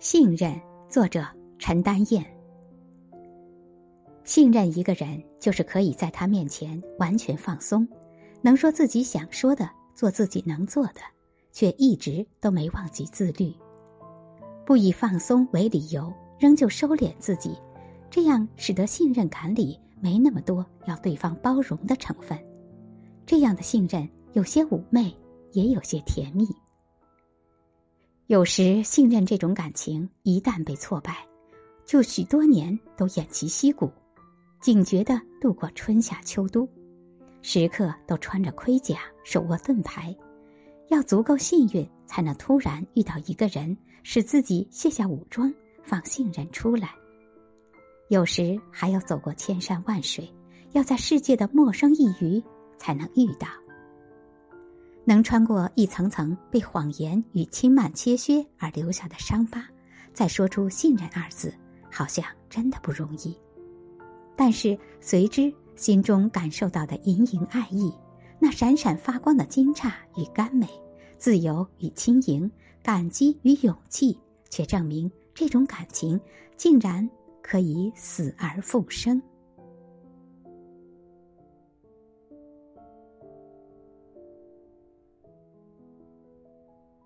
信任，作者陈丹燕。信任一个人，就是可以在他面前完全放松，能说自己想说的，做自己能做的，却一直都没忘记自律。不以放松为理由，仍旧收敛自己，这样使得信任感里没那么多要对方包容的成分。这样的信任有些妩媚，也有些甜蜜。有时信任这种感情一旦被挫败，就许多年都偃旗息鼓，警觉的度过春夏秋冬，时刻都穿着盔甲，手握盾牌，要足够幸运，才能突然遇到一个人，使自己卸下武装，放信任出来。有时还要走过千山万水，要在世界的陌生一隅才能遇到。能穿过一层层被谎言与轻慢切削而留下的伤疤，再说出“信任”二字，好像真的不容易。但是随之心中感受到的盈盈爱意，那闪闪发光的金刹与甘美，自由与轻盈，感激与勇气，却证明这种感情竟然可以死而复生。